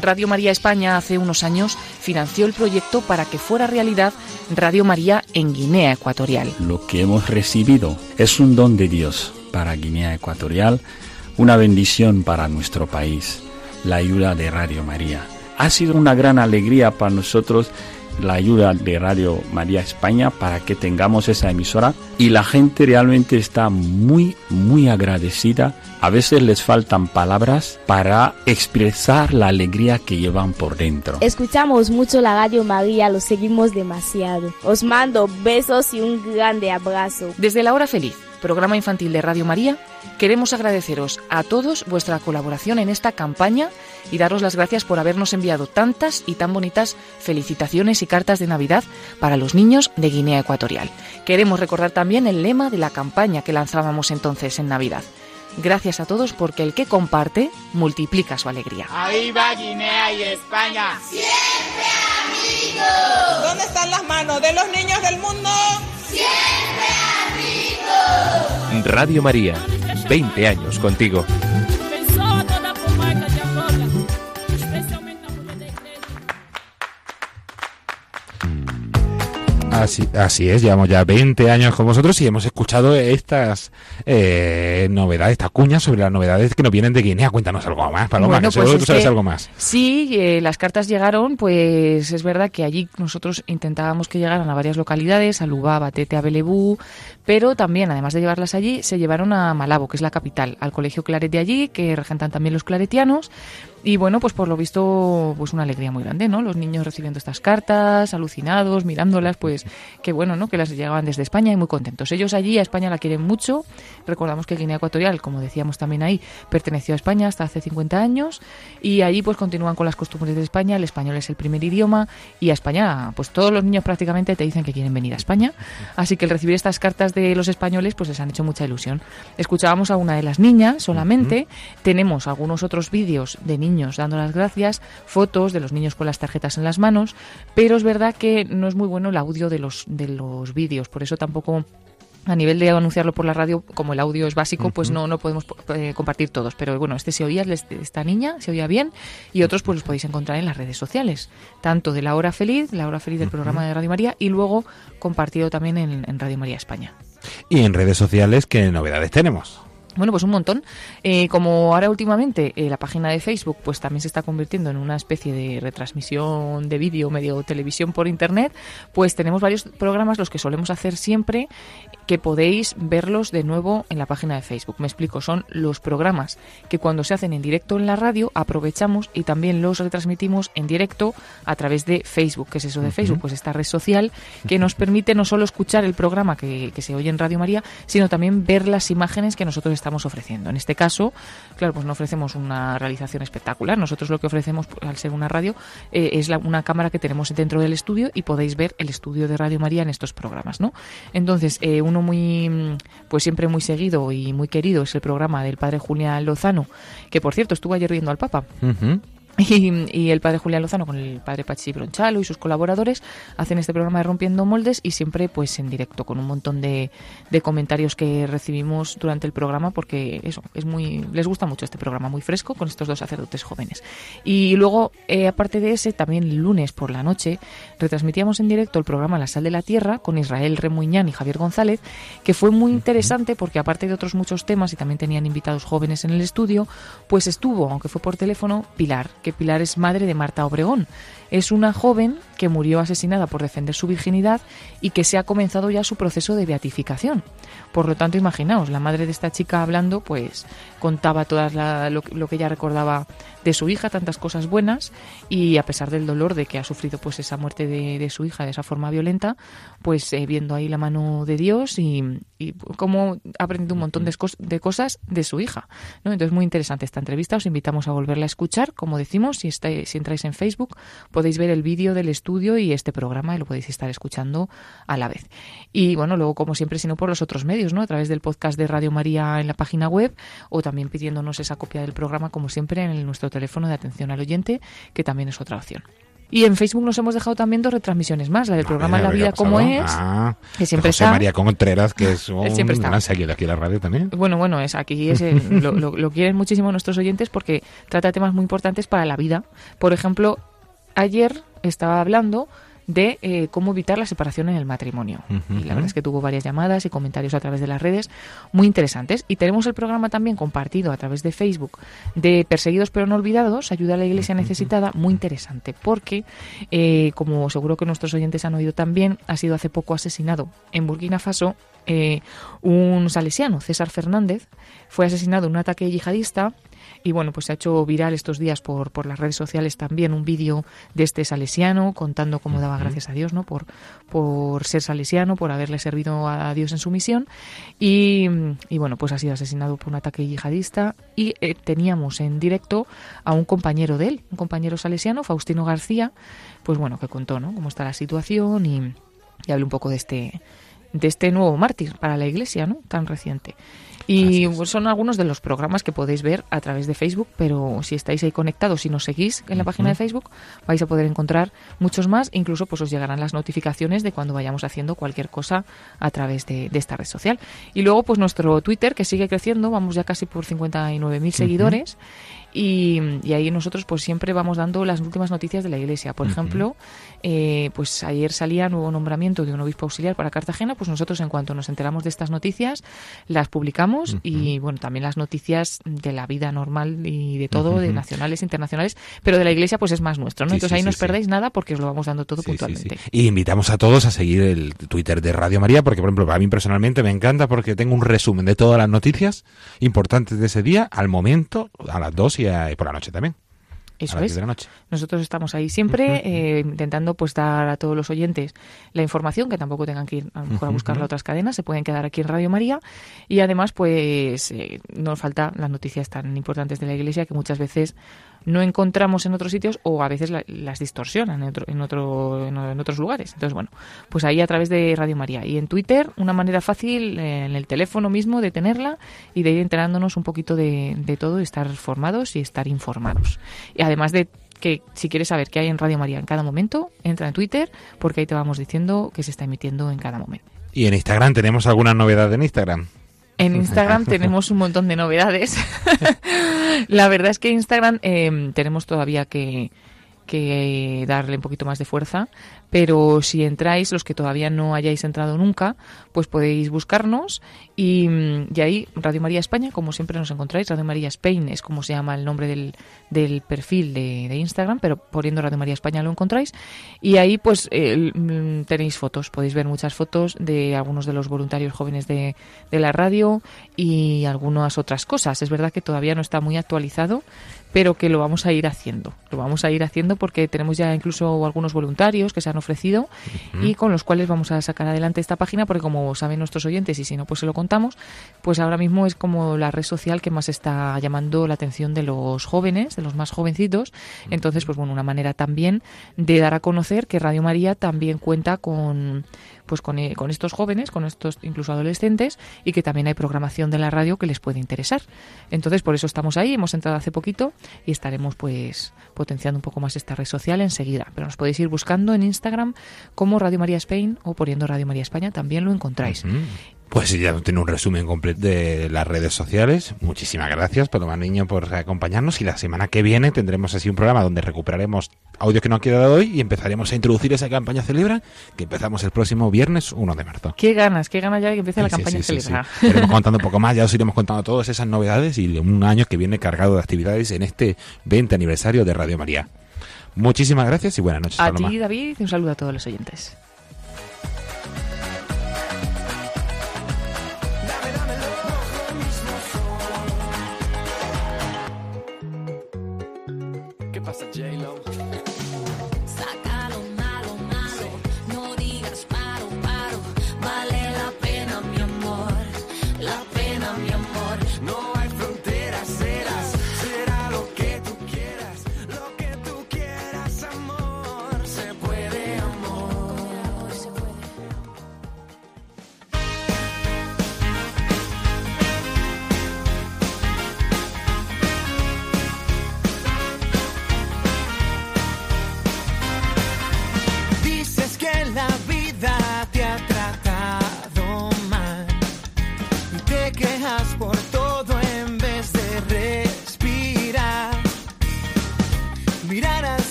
Radio María España hace unos años financió el proyecto para que fuera realidad Radio María en Guinea Ecuatorial. Lo que hemos recibido es un don de Dios para Guinea Ecuatorial, una bendición para nuestro país, la ayuda de Radio María. Ha sido una gran alegría para nosotros la ayuda de Radio María España para que tengamos esa emisora y la gente realmente está muy, muy agradecida. A veces les faltan palabras para expresar la alegría que llevan por dentro. Escuchamos mucho la Radio María, lo seguimos demasiado. Os mando besos y un grande abrazo. Desde la hora feliz programa infantil de Radio María, queremos agradeceros a todos vuestra colaboración en esta campaña y daros las gracias por habernos enviado tantas y tan bonitas felicitaciones y cartas de Navidad para los niños de Guinea Ecuatorial. Queremos recordar también el lema de la campaña que lanzábamos entonces en Navidad. Gracias a todos porque el que comparte multiplica su alegría. Ahí va Guinea y España. Siempre amigos. ¿Dónde están las manos de los niños del mundo? Siempre amigos. Radio María, 20 años contigo. Así, así es, llevamos ya 20 años con vosotros y hemos escuchado estas eh, novedades, esta cuña sobre las novedades que nos vienen de Guinea. Cuéntanos algo más, Paloma, Bueno, que seguro pues que tú es sabes que- algo más. Sí, eh, las cartas llegaron, pues es verdad que allí nosotros intentábamos que llegaran a varias localidades, a Lubá, Batete, a Belebú, pero también, además de llevarlas allí, se llevaron a Malabo, que es la capital, al colegio Claret de allí, que regentan también los claretianos. Y bueno, pues por lo visto, pues una alegría muy grande, ¿no? Los niños recibiendo estas cartas, alucinados, mirándolas, pues qué bueno, ¿no? Que las llegaban desde España y muy contentos. Ellos allí a España la quieren mucho. Recordamos que Guinea Ecuatorial, como decíamos también ahí, perteneció a España hasta hace 50 años y allí pues continúan con las costumbres de España. El español es el primer idioma y a España, pues todos los niños prácticamente te dicen que quieren venir a España. Así que el recibir estas cartas de los españoles, pues les han hecho mucha ilusión. Escuchábamos a una de las niñas solamente. Tenemos algunos otros vídeos de niños dando las gracias, fotos de los niños con las tarjetas en las manos, pero es verdad que no es muy bueno el audio de los, de los vídeos, por eso tampoco a nivel de anunciarlo por la radio, como el audio es básico, pues no, no podemos eh, compartir todos. Pero bueno, este se oía, esta niña se oía bien y otros pues los podéis encontrar en las redes sociales, tanto de La Hora Feliz, La Hora Feliz del programa de Radio María y luego compartido también en, en Radio María España. Y en redes sociales, ¿qué novedades tenemos? Bueno, pues un montón. Eh, como ahora últimamente eh, la página de Facebook pues también se está convirtiendo en una especie de retransmisión de vídeo, medio televisión por internet, pues tenemos varios programas los que solemos hacer siempre que podéis verlos de nuevo en la página de Facebook. Me explico, son los programas que cuando se hacen en directo en la radio aprovechamos y también los retransmitimos en directo a través de Facebook. ¿Qué es eso de. Facebook? Pues esta red social que nos permite no solo escuchar el programa que, que se oye en Radio María, sino también ver las imágenes que nosotros estamos ofreciendo. En este caso, claro, pues no ofrecemos una realización espectacular. Nosotros lo que ofrecemos, pues, al ser una radio, eh, es la- una cámara que tenemos dentro del estudio y podéis ver el estudio de Radio María en estos programas, ¿no? Entonces, eh, uno muy, pues siempre muy seguido y muy querido es el programa del padre Julián Lozano, que por cierto estuvo ayer viendo al Papa. Y, el padre Julián Lozano con el padre Pachi Bronchalo y sus colaboradores hacen este programa de Rompiendo Moldes y siempre pues en directo con un montón de, de, comentarios que recibimos durante el programa porque eso es muy les gusta mucho este programa muy fresco con estos dos sacerdotes jóvenes. Y luego eh, aparte de ese también el lunes por la noche retransmitíamos en directo el programa La Sal de la Tierra con Israel Remuñán y Javier González que fue muy interesante porque aparte de otros muchos temas y también tenían invitados jóvenes en el estudio pues estuvo aunque fue por teléfono Pilar que Pilar es madre de Marta Obregón. Es una joven que murió asesinada por defender su virginidad y que se ha comenzado ya su proceso de beatificación. Por lo tanto, imaginaos, la madre de esta chica hablando, pues contaba todas lo, que ella recordaba de su hija, tantas cosas buenas, y a pesar del dolor de que ha sufrido pues esa muerte de, su hija de esa forma violenta, pues eh, viendo ahí la mano de Dios y, y cómo ha aprendido un montón de, de, cosas de su hija. ¿no? Entonces, muy interesante esta entrevista, os invitamos a volverla a escuchar, como decimos, si, estáis, si entráis en Facebook podéis ver el vídeo del estudio y este programa y lo podéis estar escuchando a la vez. Y bueno, luego como siempre, sino por los otros medios, ¿no? A través del podcast de Radio María en la página web o también pidiéndonos esa copia del programa como siempre en nuestro teléfono de atención al oyente, que también es otra opción. Y en Facebook nos hemos dejado también dos retransmisiones más, la del programa La Vida como es, ah, que siempre José está. María Contreras, que es <laughs> un siempre está. gran seguidor aquí en la radio también. Bueno, bueno, es aquí es el- lo, lo- lo quieren muchísimo nuestros oyentes porque trata temas muy importantes para la vida. Por ejemplo, ayer estaba hablando de eh, cómo evitar la separación en el matrimonio. Y la verdad es que tuvo varias llamadas y comentarios a través de las redes muy interesantes. Y tenemos el programa también compartido a través de Facebook de Perseguidos pero no olvidados, Ayuda a la Iglesia Necesitada, muy interesante, porque, eh, como seguro que nuestros oyentes han oído también, ha sido hace poco asesinado en Burkina Faso eh, un salesiano, César Fernández, fue asesinado en un ataque yihadista y bueno, pues se ha hecho viral estos días por, por las redes sociales también un vídeo de este salesiano contando cómo daba gracias a Dios, ¿no? Por, por ser salesiano, por haberle servido a Dios en su misión. Y, y bueno, pues ha sido asesinado por un ataque yihadista. Y eh, teníamos en directo a un compañero de él, un compañero salesiano, Faustino García, pues bueno, que contó, ¿no? Cómo está la situación y, y habló un poco de este de este nuevo mártir para la iglesia, ¿no? Tan reciente. Y son algunos de los programas que podéis ver a través de Facebook, pero si estáis ahí conectados y nos seguís en la página de Facebook, vais a poder encontrar muchos más. Incluso pues os llegarán las notificaciones de cuando vayamos haciendo cualquier cosa a través de, de esta red social. Y luego pues nuestro Twitter, que sigue creciendo, vamos ya casi por 59.000 seguidores. Y, y ahí nosotros pues siempre vamos dando las últimas noticias de la iglesia. Por ejemplo, eh, pues ayer salía nuevo nombramiento de un obispo auxiliar para Cartagena, pues nosotros en cuanto nos enteramos de estas noticias las publicamos y bueno, también las noticias de la vida normal y de todo, de nacionales, internacionales, pero de la iglesia pues es más nuestro, ¿no? Sí, Entonces sí, ahí sí, no os sí. perdéis nada porque os lo vamos dando todo puntualmente. Y invitamos a todos a seguir el Twitter de Radio María, porque, por ejemplo, a mí personalmente me encanta porque tengo un resumen de todas las noticias importantes de ese día al momento, a las 2 y, a- y por la noche también. Eso es. 10 de la noche. Nosotros estamos ahí siempre eh, intentando pues dar a todos los oyentes la información, que tampoco tengan que ir a, lo mejor a buscarla a otras cadenas, se pueden quedar aquí en Radio María y además pues eh, no nos falta las noticias tan importantes de la Iglesia que muchas veces no encontramos en otros sitios o a veces la- las distorsionan en, otro, en, otro, en, otros lugares. Entonces bueno, pues ahí a través de Radio María y en Twitter una manera fácil eh, en el teléfono mismo de tenerla y de ir enterándonos un poquito de, de todo, estar formados y estar informados. Y además de que si quieres saber qué hay en Radio María en cada momento, entra en Twitter porque ahí te vamos diciendo que se está emitiendo en cada momento. Y en Instagram tenemos alguna novedad en Instagram. En Instagram <laughs> tenemos un montón de novedades. <laughs> La verdad es que Instagram eh, tenemos todavía que, que darle un poquito más de fuerza, pero si entráis, los que todavía no hayáis entrado nunca, pues podéis buscarnos y, mm, y ahí Radio María España, como siempre nos encontráis, Radio María Spain es como se llama el nombre del, del perfil de, Instagram, pero poniendo Radio María España lo encontráis y ahí pues eh, tenéis fotos, podéis ver muchas fotos de algunos de los voluntarios jóvenes de, de la radio y algunas otras cosas. Es verdad que todavía no está muy actualizado, pero que lo vamos a ir haciendo. Lo vamos a ir haciendo porque tenemos ya incluso algunos voluntarios que se han ofrecido y con los cuales vamos a sacar adelante esta página porque como saben nuestros oyentes y si no pues se lo contamos, pues ahora mismo es como la red social que más está llamando la atención de los jóvenes, de los más jovencitos. Entonces, pues bueno, una manera también de dar a conocer que Radio María también cuenta con pues con, eh, con estos jóvenes, con estos incluso adolescentes, y que también hay programación de la radio que les puede interesar. Entonces, por eso estamos ahí, hemos entrado hace poquito y estaremos pues potenciando un poco más esta red social enseguida. Pero nos podéis ir buscando en Instagram como Radio María Spain o poniendo Radio María España, también lo encontráis. Pues ya tiene un resumen completo de las redes sociales. Muchísimas gracias, Paloma Niño, por acompañarnos. Y la semana que viene tendremos así un programa donde recuperaremos audio que no ha quedado hoy y empezaremos a introducir esa campaña Celebra que empezamos el próximo viernes 1 de marzo. Qué ganas, qué ganas ya de que empiece la Sí, campaña sí, Celebra. Iremos <laughs> contando un poco más, ya os iremos contando todas esas novedades y un año que viene cargado de actividades en este 20 aniversario de Radio María. Muchísimas gracias y buenas noches, A Paloma. ti, David, y un saludo a todos los oyentes. Pasa, J-Lo?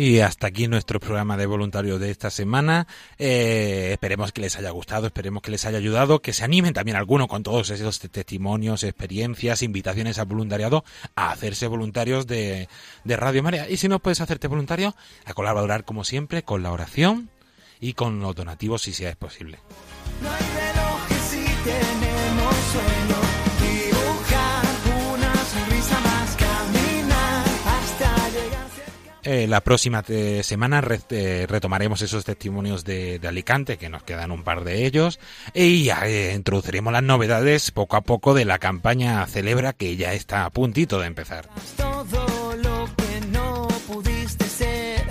Y hasta aquí nuestro programa de voluntarios de esta semana. Eh, esperemos que les haya gustado, esperemos que les haya ayudado, que se animen también algunos con todos esos te- testimonios, experiencias, invitaciones al voluntariado a hacerse voluntarios de, Radio María. Y si no puedes hacerte voluntario, a colaborar como siempre con la oración y con los donativos si sea posible. No hay si tenemos sueño. Eh, la próxima eh, semana re- eh, retomaremos esos testimonios de, de Alicante, que nos quedan un par de ellos, y ya eh, introduciremos las novedades poco a poco de la campaña Celebra, que ya está a puntito de empezar. todo lo que no pudiste ser.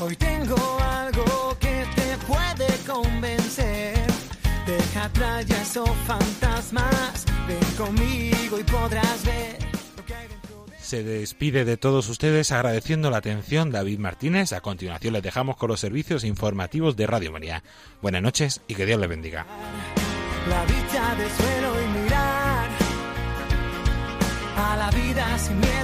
Hoy tengo algo que te puede convencer. Deja ya esos fantasmas. Ven conmigo y podrás ver. Se despide de todos ustedes agradeciendo la atención David Martínez. A continuación les dejamos con los servicios informativos de Radio María. Buenas noches y que Dios les bendiga. La del suelo y mirar a la vida sin miedo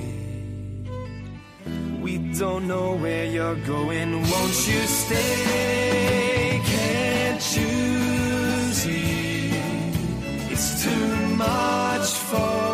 don't know where you're going. Won't you stay? Can't choose see? It's too much for.